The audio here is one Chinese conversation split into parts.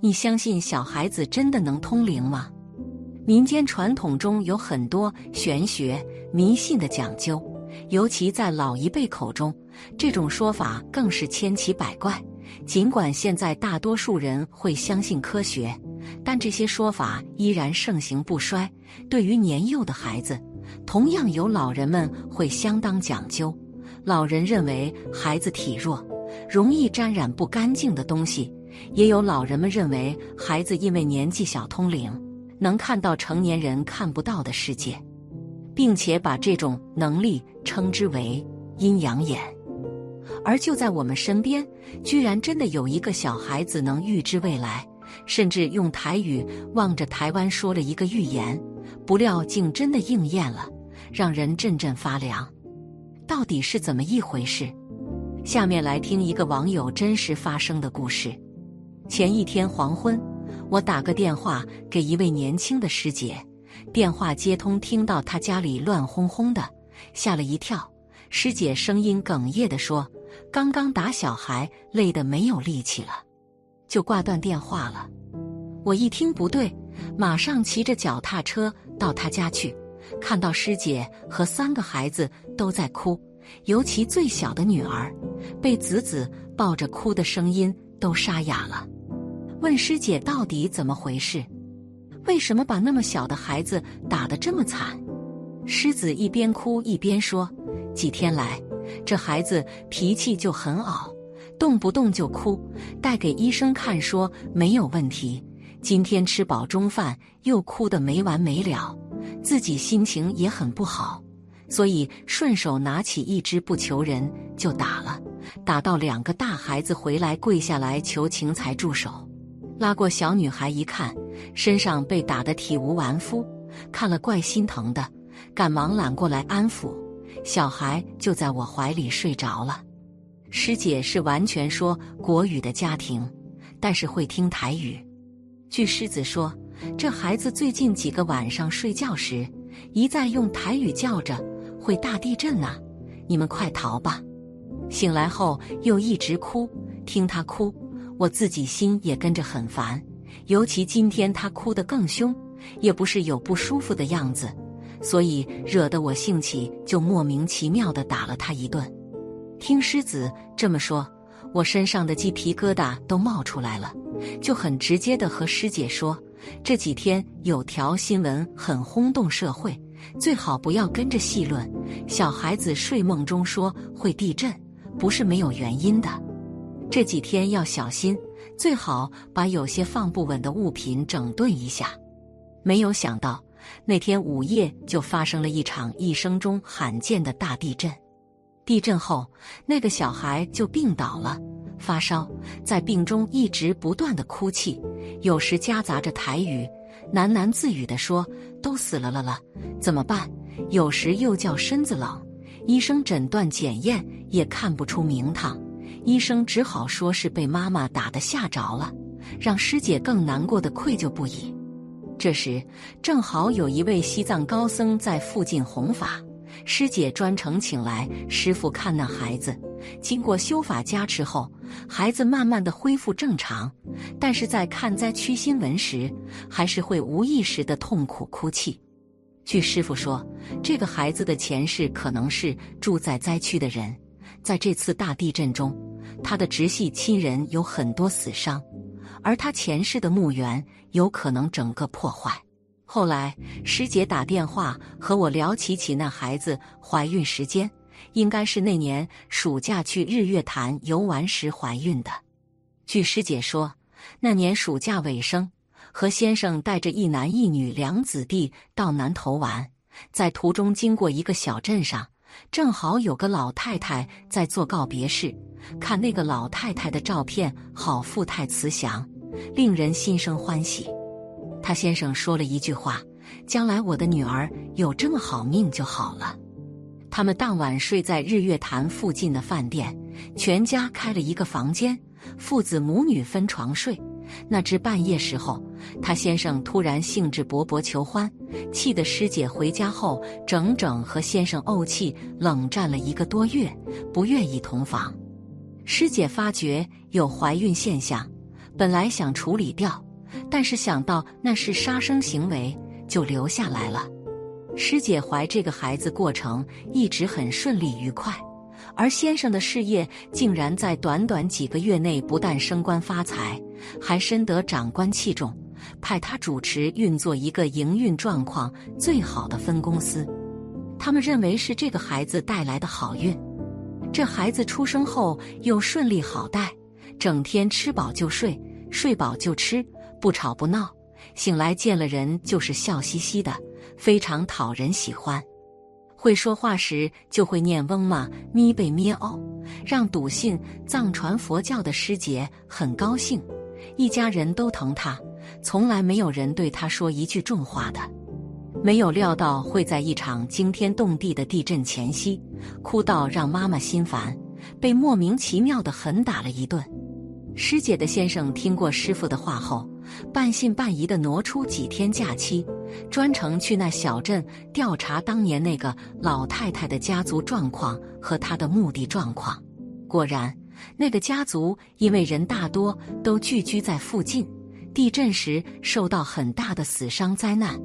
你相信小孩子真的能通灵吗？民间传统中有很多玄学迷信的讲究，尤其在老一辈口中，这种说法更是千奇百怪。尽管现在大多数人会相信科学，但这些说法依然盛行不衰。对于年幼的孩子，同样有老人们会相当讲究。老人认为孩子体弱，容易沾染不干净的东西；也有老人们认为孩子因为年纪小通灵，能看到成年人看不到的世界，并且把这种能力称之为阴阳眼。而就在我们身边，居然真的有一个小孩子能预知未来，甚至用台语望着台湾说了一个预言，不料竟真的应验了，让人阵阵发凉。到底是怎么一回事？下面来听一个网友真实发生的故事。前一天黄昏，我打个电话给一位年轻的师姐，电话接通，听到她家里乱哄哄的，吓了一跳。师姐声音哽咽地说。刚刚打小孩，累得没有力气了，就挂断电话了。我一听不对，马上骑着脚踏车到他家去，看到师姐和三个孩子都在哭，尤其最小的女儿被子子抱着哭的声音都沙哑了。问师姐到底怎么回事？为什么把那么小的孩子打得这么惨？狮子一边哭一边说：“几天来。”这孩子脾气就很傲，动不动就哭，带给医生看说没有问题。今天吃饱中饭又哭得没完没了，自己心情也很不好，所以顺手拿起一支不求人就打了，打到两个大孩子回来跪下来求情才住手。拉过小女孩一看，身上被打得体无完肤，看了怪心疼的，赶忙揽过来安抚。小孩就在我怀里睡着了。师姐是完全说国语的家庭，但是会听台语。据狮子说，这孩子最近几个晚上睡觉时，一再用台语叫着“会大地震呐，你们快逃吧”。醒来后又一直哭，听他哭，我自己心也跟着很烦。尤其今天他哭得更凶，也不是有不舒服的样子。所以惹得我兴起，就莫名其妙的打了他一顿。听狮子这么说，我身上的鸡皮疙瘩都冒出来了，就很直接的和师姐说：这几天有条新闻很轰动社会，最好不要跟着戏论。小孩子睡梦中说会地震，不是没有原因的。这几天要小心，最好把有些放不稳的物品整顿一下。没有想到。那天午夜就发生了一场一生中罕见的大地震。地震后，那个小孩就病倒了，发烧，在病中一直不断的哭泣，有时夹杂着台语，喃喃自语的说：“都死了了了，怎么办？”有时又叫身子冷，医生诊断检验也看不出名堂，医生只好说是被妈妈打的吓着了，让师姐更难过的愧疚不已。这时，正好有一位西藏高僧在附近弘法，师姐专程请来师傅看那孩子。经过修法加持后，孩子慢慢的恢复正常，但是在看灾区新闻时，还是会无意识的痛苦哭泣。据师傅说，这个孩子的前世可能是住在灾区的人，在这次大地震中，他的直系亲人有很多死伤。而他前世的墓园有可能整个破坏。后来师姐打电话和我聊起起那孩子怀孕时间，应该是那年暑假去日月潭游玩时怀孕的。据师姐说，那年暑假尾声，何先生带着一男一女两子弟到南头玩，在途中经过一个小镇上，正好有个老太太在做告别式。看那个老太太的照片，好富态慈祥。令人心生欢喜。他先生说了一句话：“将来我的女儿有这么好命就好了。”他们当晚睡在日月潭附近的饭店，全家开了一个房间，父子母女分床睡。那至半夜时候，他先生突然兴致勃勃求欢，气得师姐回家后整整和先生怄气冷战了一个多月，不愿意同房。师姐发觉有怀孕现象。本来想处理掉，但是想到那是杀生行为，就留下来了。师姐怀这个孩子过程一直很顺利愉快，而先生的事业竟然在短短几个月内不但升官发财，还深得长官器重，派他主持运作一个营运状况最好的分公司。他们认为是这个孩子带来的好运。这孩子出生后又顺利好带，整天吃饱就睡，睡饱就吃，不吵不闹，醒来见了人就是笑嘻嘻的。非常讨人喜欢，会说话时就会念嗡嘛咪贝咩哦，让笃信藏传佛教的师姐很高兴，一家人都疼他，从来没有人对他说一句重话的。没有料到会在一场惊天动地的地震前夕，哭到让妈妈心烦，被莫名其妙的狠打了一顿。师姐的先生听过师傅的话后。半信半疑的挪出几天假期，专程去那小镇调查当年那个老太太的家族状况和她的墓地状况。果然，那个家族因为人大多都聚居在附近，地震时受到很大的死伤灾难，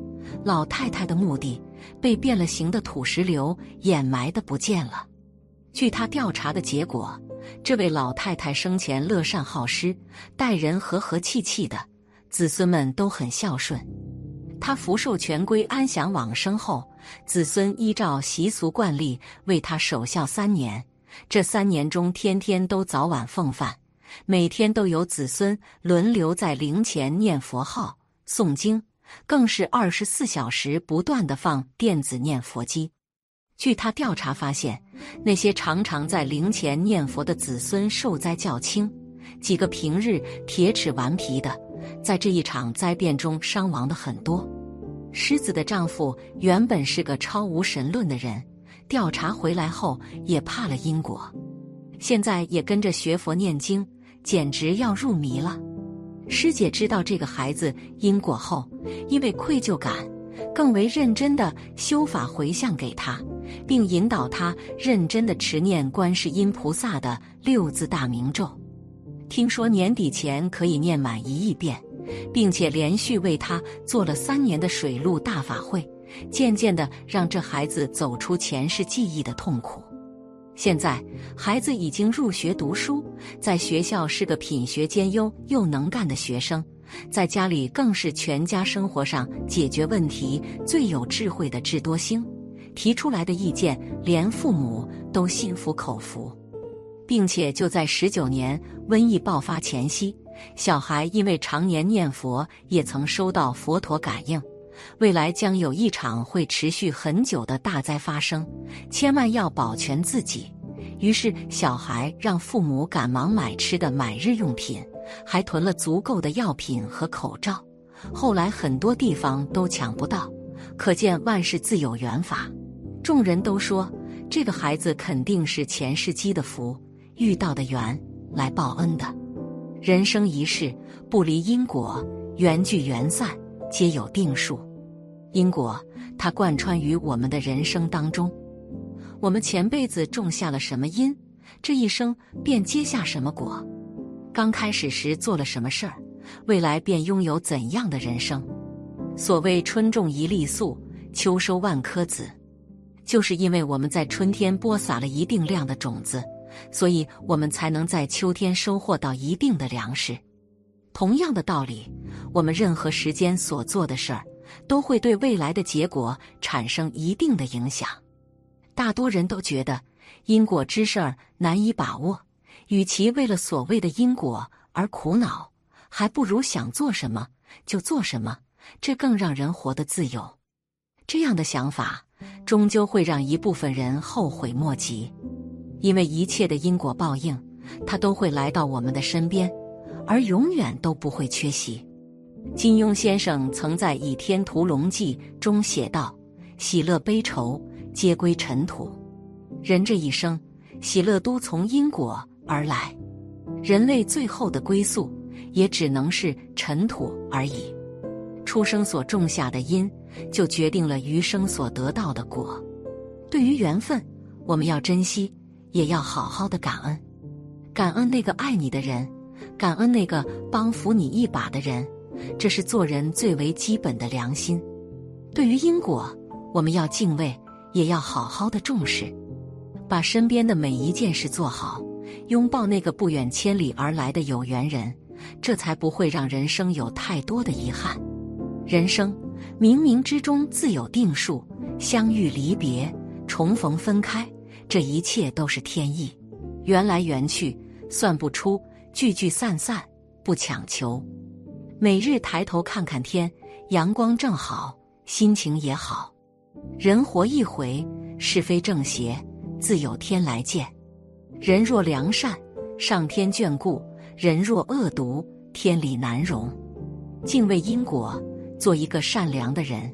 老太太的墓地被变了形的土石流掩埋的不见了。据他调查的结果，这位老太太生前乐善好施，待人和和气气的。子孙们都很孝顺，他福寿全归，安享往生后，子孙依照习俗惯例为他守孝三年。这三年中，天天都早晚奉饭，每天都有子孙轮流在灵前念佛号、诵经，更是二十四小时不断的放电子念佛机。据他调查发现，那些常常在灵前念佛的子孙受灾较轻，几个平日铁齿顽皮的。在这一场灾变中伤亡的很多。狮子的丈夫原本是个超无神论的人，调查回来后也怕了因果，现在也跟着学佛念经，简直要入迷了。师姐知道这个孩子因果后，因为愧疚感，更为认真的修法回向给他，并引导他认真的持念观世音菩萨的六字大明咒。听说年底前可以念满一亿遍，并且连续为他做了三年的水陆大法会，渐渐的让这孩子走出前世记忆的痛苦。现在孩子已经入学读书，在学校是个品学兼优又能干的学生，在家里更是全家生活上解决问题最有智慧的智多星，提出来的意见连父母都心服口服。并且就在十九年瘟疫爆发前夕，小孩因为常年念佛，也曾收到佛陀感应，未来将有一场会持续很久的大灾发生，千万要保全自己。于是，小孩让父母赶忙买吃的、买日用品，还囤了足够的药品和口罩。后来很多地方都抢不到，可见万事自有缘法。众人都说这个孩子肯定是前世积的福。遇到的缘来报恩的，人生一世不离因果，缘聚缘散皆有定数。因果它贯穿于我们的人生当中，我们前辈子种下了什么因，这一生便结下什么果。刚开始时做了什么事儿，未来便拥有怎样的人生。所谓春种一粒粟，秋收万颗子，就是因为我们在春天播撒了一定量的种子。所以我们才能在秋天收获到一定的粮食。同样的道理，我们任何时间所做的事儿，都会对未来的结果产生一定的影响。大多人都觉得因果之事儿难以把握，与其为了所谓的因果而苦恼，还不如想做什么就做什么，这更让人活得自由。这样的想法，终究会让一部分人后悔莫及。因为一切的因果报应，它都会来到我们的身边，而永远都不会缺席。金庸先生曾在《倚天屠龙记》中写道：“喜乐悲愁皆归尘土，人这一生喜乐都从因果而来，人类最后的归宿也只能是尘土而已。出生所种下的因，就决定了余生所得到的果。对于缘分，我们要珍惜。”也要好好的感恩，感恩那个爱你的人，感恩那个帮扶你一把的人，这是做人最为基本的良心。对于因果，我们要敬畏，也要好好的重视，把身边的每一件事做好，拥抱那个不远千里而来的有缘人，这才不会让人生有太多的遗憾。人生冥冥之中自有定数，相遇离别，重逢分开，这一切都是天意，缘来缘去算不出，聚聚散散不强求。每日抬头看看天，阳光正好。心情也好，人活一回，是非正邪自有天来见。人若良善，上天眷顾；人若恶毒，天理难容。敬畏因果，做一个善良的人。